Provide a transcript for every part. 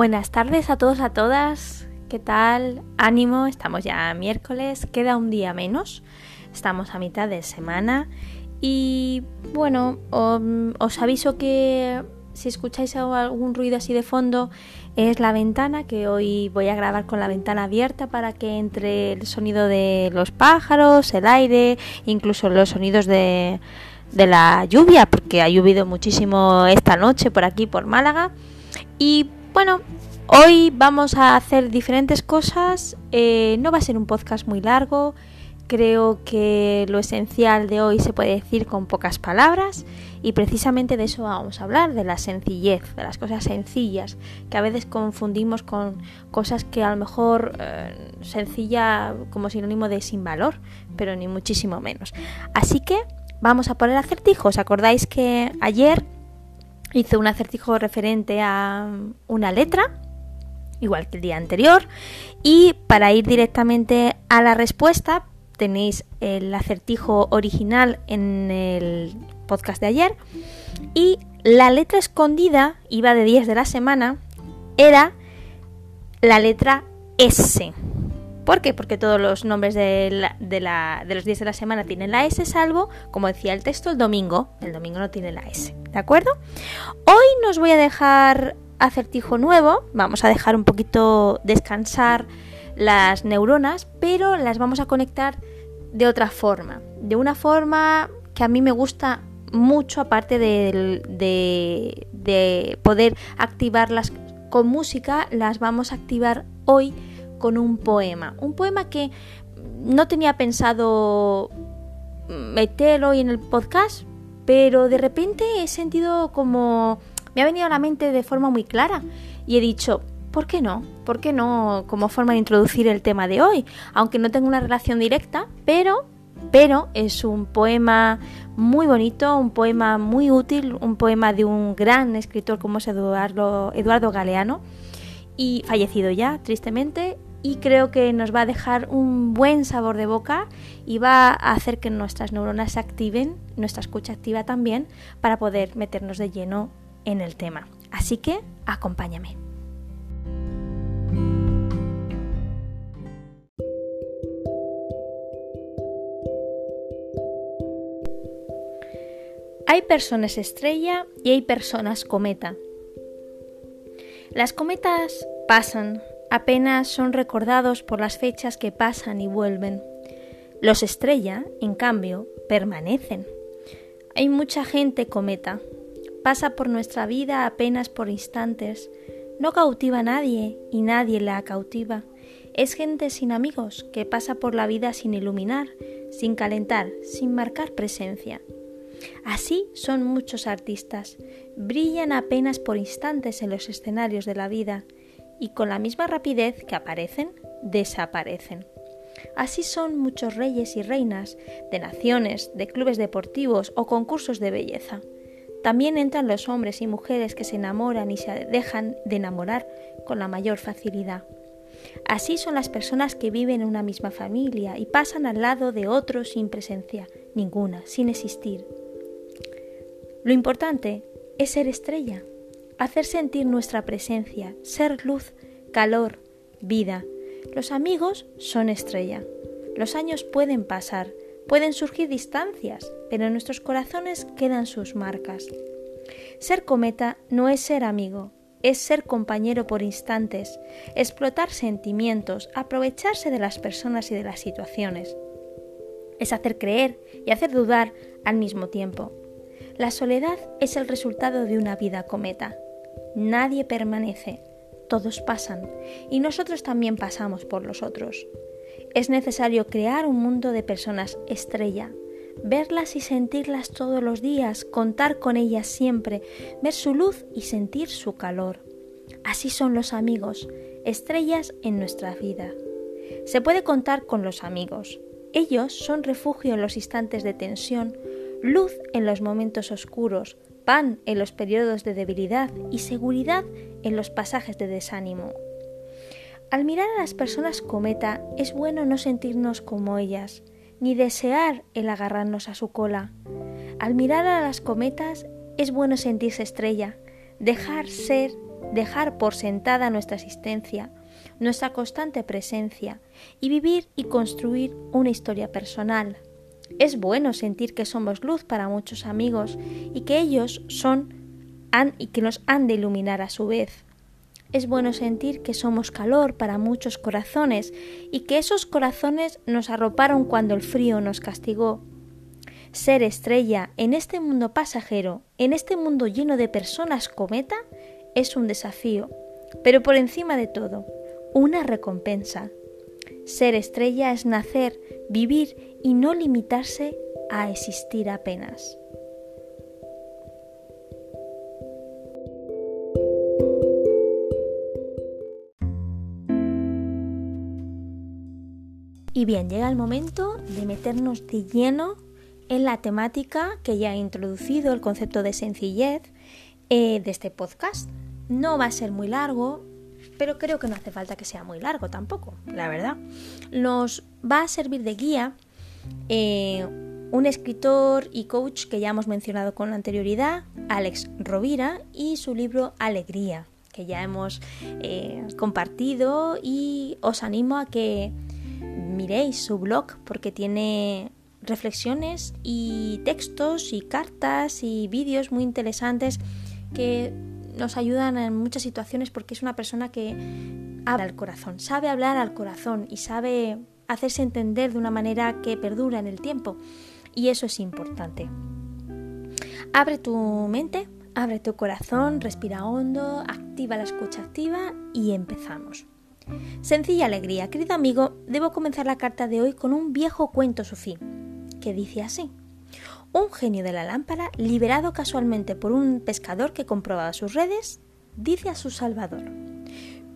Buenas tardes a todos, a todas. ¿Qué tal? Ánimo, estamos ya miércoles, queda un día menos. Estamos a mitad de semana y bueno, os aviso que si escucháis algún ruido así de fondo es la ventana, que hoy voy a grabar con la ventana abierta para que entre el sonido de los pájaros, el aire, incluso los sonidos de, de la lluvia, porque ha llovido muchísimo esta noche por aquí, por Málaga. Y bueno, hoy vamos a hacer diferentes cosas. Eh, no va a ser un podcast muy largo. Creo que lo esencial de hoy se puede decir con pocas palabras y precisamente de eso vamos a hablar, de la sencillez, de las cosas sencillas, que a veces confundimos con cosas que a lo mejor eh, sencilla como sinónimo de sin valor, pero ni muchísimo menos. Así que vamos a poner acertijos. ¿Acordáis que ayer hice un acertijo referente a una letra? igual que el día anterior. Y para ir directamente a la respuesta, tenéis el acertijo original en el podcast de ayer. Y la letra escondida, iba de 10 de la semana, era la letra S. ¿Por qué? Porque todos los nombres de, de, los días de la semana tienen la S, salvo, como decía el texto, el domingo. El domingo no tiene la S, ¿de acuerdo? Hoy nos voy a dejar acertijo nuevo, vamos a dejar un poquito descansar las neuronas, pero las vamos a conectar de otra forma, de una forma que a mí me gusta mucho, aparte de, de, poder activarlas con música, las vamos a activar hoy con un poema. Un poema que no tenía pensado meter hoy en el podcast, pero de repente he sentido como me ha venido a la mente de forma muy clara y he dicho, ¿por qué no? ¿Por qué no como forma de introducir el tema de hoy? Aunque no tengo una relación directa, pero pero es un poema muy bonito, un poema muy útil, un poema de un gran escritor como es Eduardo, Eduardo Galeano y fallecido ya, tristemente, y creo que nos va a dejar un buen sabor de boca y va a hacer que nuestras neuronas se activen, nuestra escucha activa también, para poder meternos de lleno en el tema. Así que acompáñame. Hay personas estrella y hay personas cometa. Las cometas pasan, apenas son recordados por las fechas que pasan y vuelven. Los estrella, en cambio, permanecen. Hay mucha gente cometa, pasa por nuestra vida apenas por instantes, no cautiva a nadie y nadie la cautiva. Es gente sin amigos que pasa por la vida sin iluminar, sin calentar, sin marcar presencia. Así son muchos artistas, brillan apenas por instantes en los escenarios de la vida y con la misma rapidez que aparecen, desaparecen. Así son muchos reyes y reinas de naciones, de clubes deportivos o concursos de belleza. También entran los hombres y mujeres que se enamoran y se dejan de enamorar con la mayor facilidad. Así son las personas que viven en una misma familia y pasan al lado de otros sin presencia, ninguna, sin existir. Lo importante es ser estrella, hacer sentir nuestra presencia, ser luz, calor, vida. Los amigos son estrella. Los años pueden pasar, Pueden surgir distancias, pero en nuestros corazones quedan sus marcas. Ser cometa no es ser amigo, es ser compañero por instantes, explotar sentimientos, aprovecharse de las personas y de las situaciones. Es hacer creer y hacer dudar al mismo tiempo. La soledad es el resultado de una vida cometa. Nadie permanece, todos pasan, y nosotros también pasamos por los otros. Es necesario crear un mundo de personas estrella, verlas y sentirlas todos los días, contar con ellas siempre, ver su luz y sentir su calor. Así son los amigos, estrellas en nuestra vida. Se puede contar con los amigos. Ellos son refugio en los instantes de tensión, luz en los momentos oscuros, pan en los periodos de debilidad y seguridad en los pasajes de desánimo. Al mirar a las personas cometa es bueno no sentirnos como ellas, ni desear el agarrarnos a su cola. Al mirar a las cometas es bueno sentirse estrella, dejar ser dejar por sentada nuestra existencia, nuestra constante presencia y vivir y construir una historia personal. Es bueno sentir que somos luz para muchos amigos y que ellos son y que nos han de iluminar a su vez. Es bueno sentir que somos calor para muchos corazones y que esos corazones nos arroparon cuando el frío nos castigó. Ser estrella en este mundo pasajero, en este mundo lleno de personas cometa, es un desafío, pero por encima de todo, una recompensa. Ser estrella es nacer, vivir y no limitarse a existir apenas. Y bien, llega el momento de meternos de lleno en la temática que ya he introducido, el concepto de sencillez eh, de este podcast. No va a ser muy largo, pero creo que no hace falta que sea muy largo tampoco, la verdad. Nos va a servir de guía eh, un escritor y coach que ya hemos mencionado con anterioridad, Alex Rovira, y su libro Alegría, que ya hemos eh, compartido y os animo a que miréis su blog porque tiene reflexiones y textos y cartas y vídeos muy interesantes que nos ayudan en muchas situaciones porque es una persona que habla al corazón, sabe hablar al corazón y sabe hacerse entender de una manera que perdura en el tiempo y eso es importante. Abre tu mente, abre tu corazón, respira hondo, activa la escucha activa y empezamos. Sencilla alegría, querido amigo, debo comenzar la carta de hoy con un viejo cuento sufí, que dice así. Un genio de la lámpara, liberado casualmente por un pescador que comprobaba sus redes, dice a su salvador,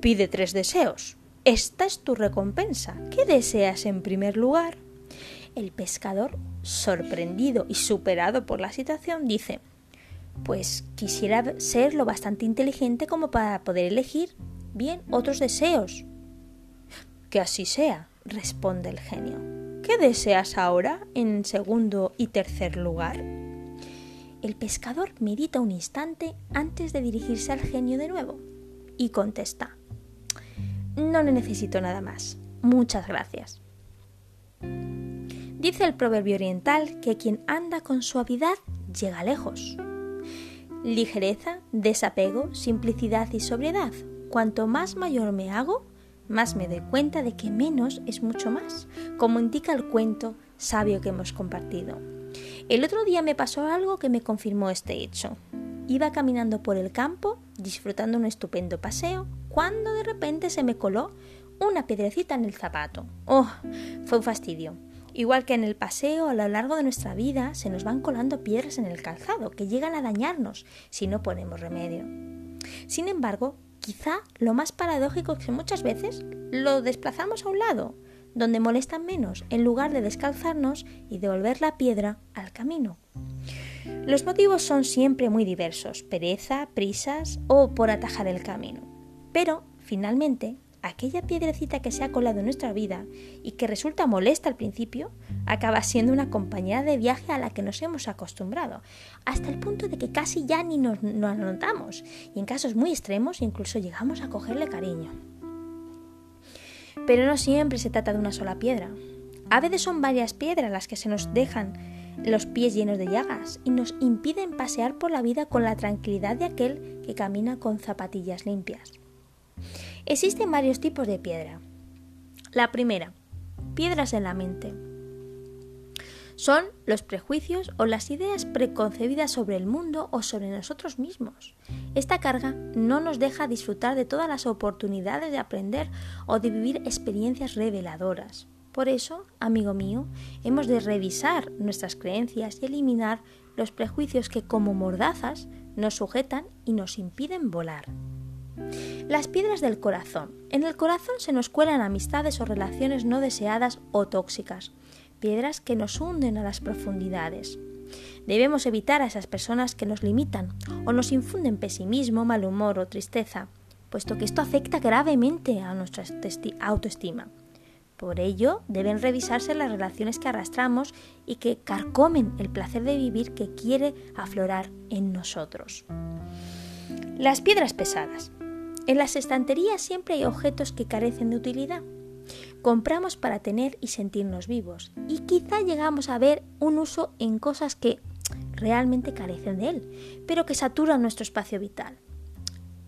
Pide tres deseos. Esta es tu recompensa. ¿Qué deseas en primer lugar? El pescador, sorprendido y superado por la situación, dice, Pues quisiera ser lo bastante inteligente como para poder elegir bien otros deseos. Que así sea, responde el genio. ¿Qué deseas ahora en segundo y tercer lugar? El pescador medita un instante antes de dirigirse al genio de nuevo y contesta, No necesito nada más. Muchas gracias. Dice el proverbio oriental que quien anda con suavidad llega lejos. Ligereza, desapego, simplicidad y sobriedad Cuanto más mayor me hago, más me doy cuenta de que menos es mucho más, como indica el cuento sabio que hemos compartido. El otro día me pasó algo que me confirmó este hecho. Iba caminando por el campo, disfrutando un estupendo paseo, cuando de repente se me coló una piedrecita en el zapato. ¡Oh! Fue un fastidio. Igual que en el paseo a lo largo de nuestra vida se nos van colando piedras en el calzado que llegan a dañarnos si no ponemos remedio. Sin embargo, Quizá lo más paradójico es que muchas veces lo desplazamos a un lado, donde molestan menos, en lugar de descalzarnos y devolver la piedra al camino. Los motivos son siempre muy diversos, pereza, prisas o por atajar el camino. Pero, finalmente, aquella piedrecita que se ha colado en nuestra vida y que resulta molesta al principio, acaba siendo una compañera de viaje a la que nos hemos acostumbrado, hasta el punto de que casi ya ni nos, nos notamos y en casos muy extremos incluso llegamos a cogerle cariño. Pero no siempre se trata de una sola piedra. A veces son varias piedras las que se nos dejan los pies llenos de llagas y nos impiden pasear por la vida con la tranquilidad de aquel que camina con zapatillas limpias. Existen varios tipos de piedra. La primera, piedras en la mente. Son los prejuicios o las ideas preconcebidas sobre el mundo o sobre nosotros mismos. Esta carga no nos deja disfrutar de todas las oportunidades de aprender o de vivir experiencias reveladoras. Por eso, amigo mío, hemos de revisar nuestras creencias y eliminar los prejuicios que como mordazas nos sujetan y nos impiden volar. Las piedras del corazón. En el corazón se nos cuelan amistades o relaciones no deseadas o tóxicas, piedras que nos hunden a las profundidades. Debemos evitar a esas personas que nos limitan o nos infunden pesimismo, mal humor o tristeza, puesto que esto afecta gravemente a nuestra autoestima. Por ello, deben revisarse las relaciones que arrastramos y que carcomen el placer de vivir que quiere aflorar en nosotros. Las piedras pesadas. En las estanterías siempre hay objetos que carecen de utilidad. Compramos para tener y sentirnos vivos y quizá llegamos a ver un uso en cosas que realmente carecen de él, pero que saturan nuestro espacio vital.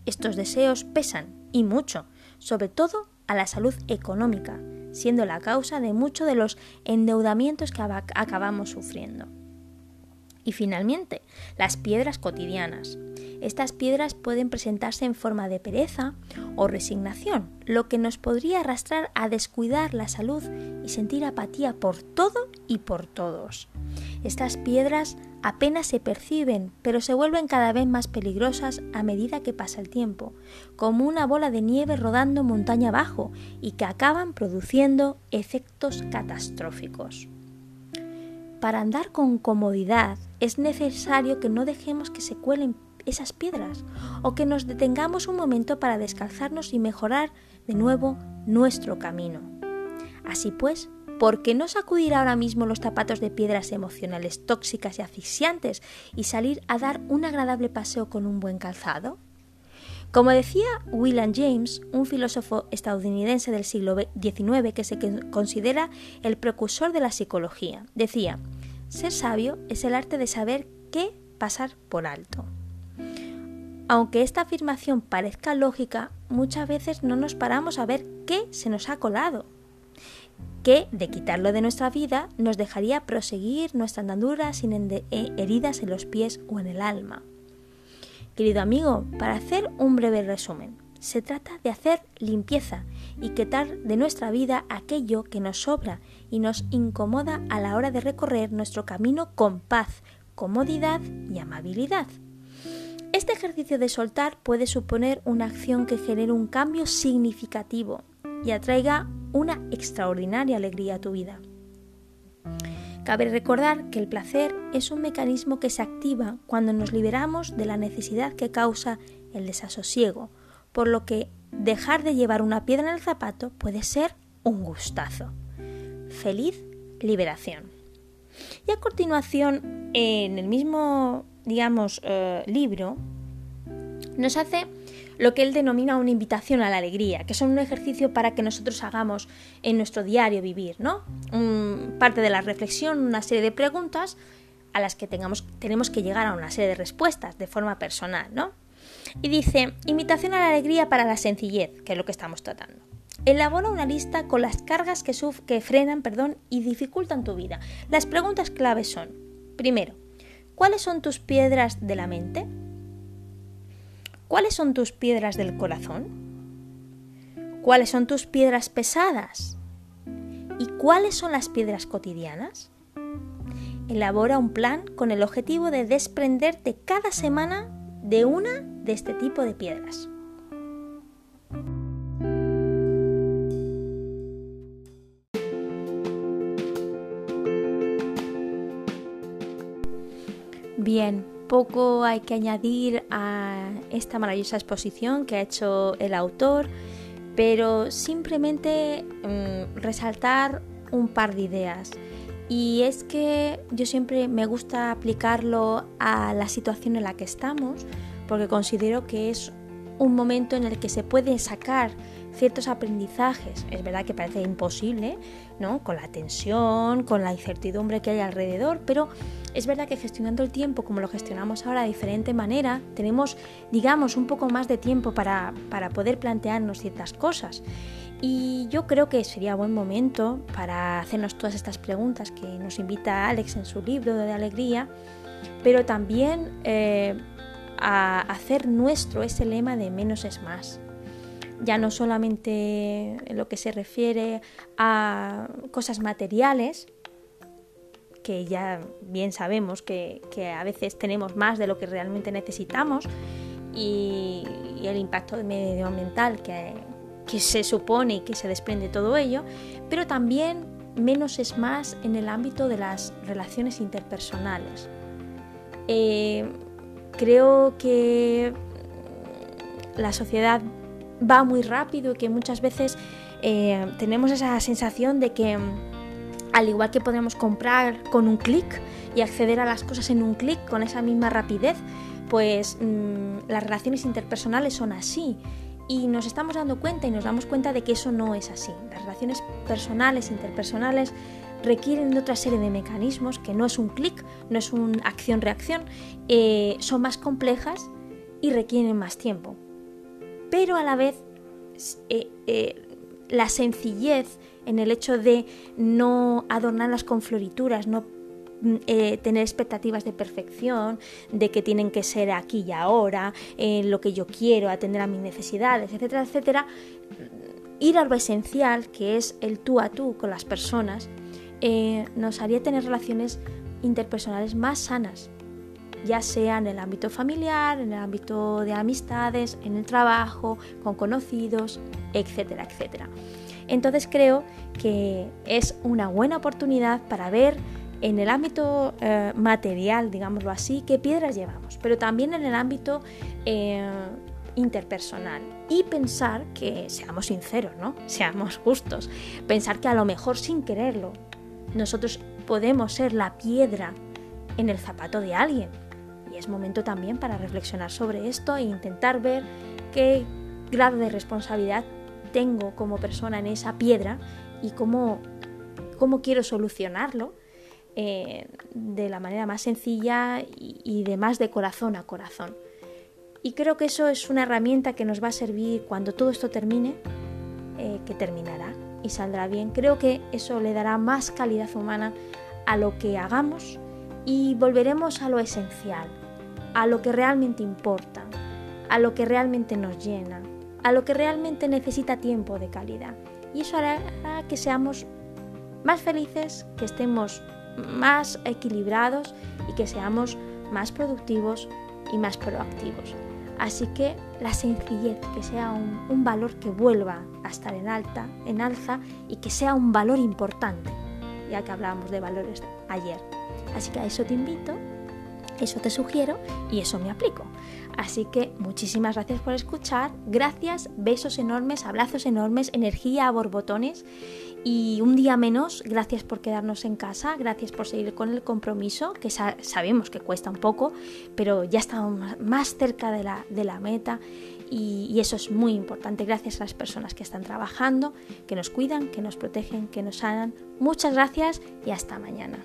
Estos deseos pesan y mucho, sobre todo a la salud económica, siendo la causa de muchos de los endeudamientos que acabamos sufriendo. Y finalmente, las piedras cotidianas. Estas piedras pueden presentarse en forma de pereza o resignación, lo que nos podría arrastrar a descuidar la salud y sentir apatía por todo y por todos. Estas piedras apenas se perciben, pero se vuelven cada vez más peligrosas a medida que pasa el tiempo, como una bola de nieve rodando montaña abajo y que acaban produciendo efectos catastróficos. Para andar con comodidad es necesario que no dejemos que se cuelen esas piedras o que nos detengamos un momento para descalzarnos y mejorar de nuevo nuestro camino. Así pues, ¿por qué no sacudir ahora mismo los zapatos de piedras emocionales tóxicas y asfixiantes y salir a dar un agradable paseo con un buen calzado? Como decía William James, un filósofo estadounidense del siglo XIX que se considera el precursor de la psicología, decía, ser sabio es el arte de saber qué pasar por alto. Aunque esta afirmación parezca lógica, muchas veces no nos paramos a ver qué se nos ha colado, que de quitarlo de nuestra vida nos dejaría proseguir nuestra andadura sin eh, heridas en los pies o en el alma. Querido amigo, para hacer un breve resumen, se trata de hacer limpieza y quitar de nuestra vida aquello que nos sobra y nos incomoda a la hora de recorrer nuestro camino con paz, comodidad y amabilidad. Este ejercicio de soltar puede suponer una acción que genere un cambio significativo y atraiga una extraordinaria alegría a tu vida. Cabe recordar que el placer es un mecanismo que se activa cuando nos liberamos de la necesidad que causa el desasosiego, por lo que dejar de llevar una piedra en el zapato puede ser un gustazo. Feliz liberación. Y a continuación, en el mismo, digamos, eh, libro, nos hace lo que él denomina una invitación a la alegría, que son un ejercicio para que nosotros hagamos en nuestro diario vivir, ¿no? parte de la reflexión, una serie de preguntas a las que tengamos, tenemos que llegar a una serie de respuestas de forma personal, ¿no? Y dice, invitación a la alegría para la sencillez, que es lo que estamos tratando. Elabora una lista con las cargas que, que frenan perdón, y dificultan tu vida. Las preguntas claves son, primero, ¿cuáles son tus piedras de la mente? ¿Cuáles son tus piedras del corazón? ¿Cuáles son tus piedras pesadas? ¿Y cuáles son las piedras cotidianas? Elabora un plan con el objetivo de desprenderte cada semana de una de este tipo de piedras. Poco hay que añadir a esta maravillosa exposición que ha hecho el autor, pero simplemente mm, resaltar un par de ideas. Y es que yo siempre me gusta aplicarlo a la situación en la que estamos, porque considero que es un momento en el que se puede sacar ciertos aprendizajes. Es verdad que parece imposible, ¿no? Con la tensión, con la incertidumbre que hay alrededor, pero es verdad que gestionando el tiempo como lo gestionamos ahora de diferente manera, tenemos, digamos, un poco más de tiempo para, para poder plantearnos ciertas cosas. Y yo creo que sería buen momento para hacernos todas estas preguntas que nos invita Alex en su libro de Alegría, pero también eh, a hacer nuestro ese lema de menos es más. Ya no solamente en lo que se refiere a cosas materiales, que ya bien sabemos que, a veces tenemos más de lo que realmente necesitamos, y, el impacto medioambiental que, que se supone y que se desprende todo ello, pero también menos es más en el ámbito de las relaciones interpersonales. Eh, creo que la sociedad va muy rápido y que muchas veces eh, tenemos esa sensación de que al igual que podemos comprar con un clic y acceder a las cosas en un clic con esa misma rapidez, pues mm, las relaciones interpersonales son así. Y nos estamos dando cuenta y nos damos cuenta de que eso no es así. Las relaciones personales, interpersonales, requieren de otra serie de mecanismos que no es un clic, no es una acción-reacción, eh, son más complejas y requieren más tiempo. Pero a la vez, eh, eh, la sencillez en el hecho de no adornarlas con florituras, no mm, tener expectativas de perfección, de que tienen que ser aquí y ahora, lo que yo quiero, atender a mis necesidades, etcétera, etcétera, ir a lo esencial, que es el tú a tú con las personas, eh, nos haría tener relaciones interpersonales más sanas, ya sea en el ámbito familiar, en el ámbito de amistades, en el trabajo, con conocidos, etcétera, etcétera. Entonces creo que es una buena oportunidad para ver en el ámbito eh, material, digámoslo así, qué piedras llevamos, pero también en el ámbito eh, interpersonal y pensar que seamos sinceros, ¿no? Seamos justos, pensar que a lo mejor sin quererlo nosotros podemos ser la piedra en el zapato de alguien. Y es momento también para reflexionar sobre esto e intentar ver qué grado de responsabilidad tengo como persona en esa piedra y cómo, cómo quiero solucionarlo eh, de la manera más sencilla y, de más de corazón a corazón. Y creo que eso es una herramienta que nos va a servir cuando todo esto termine, eh, que terminará y saldrá bien. Creo que eso le dará más calidad humana a lo que hagamos y volveremos a lo esencial, a lo que realmente importa, a lo que realmente nos llena, a lo que realmente necesita tiempo de calidad. Y eso hará que seamos más felices, que estemos más equilibrados y que seamos más productivos y más proactivos. Así que la sencillez, que sea un, valor que vuelva a estar en alta, en alza y que sea un valor importante, ya que hablábamos de valores ayer. Así que a eso te invito, eso te sugiero y eso me aplico. Así que muchísimas gracias por escuchar, gracias, besos enormes, abrazos enormes, energía a borbotones y un día menos, gracias por quedarnos en casa, gracias por seguir con el compromiso, que sabemos que cuesta un poco, pero ya estamos más cerca de la, de la meta y, y, eso es muy importante. Gracias a las personas que están trabajando, que nos cuidan, que nos protegen, que nos sanan. Muchas gracias y hasta mañana.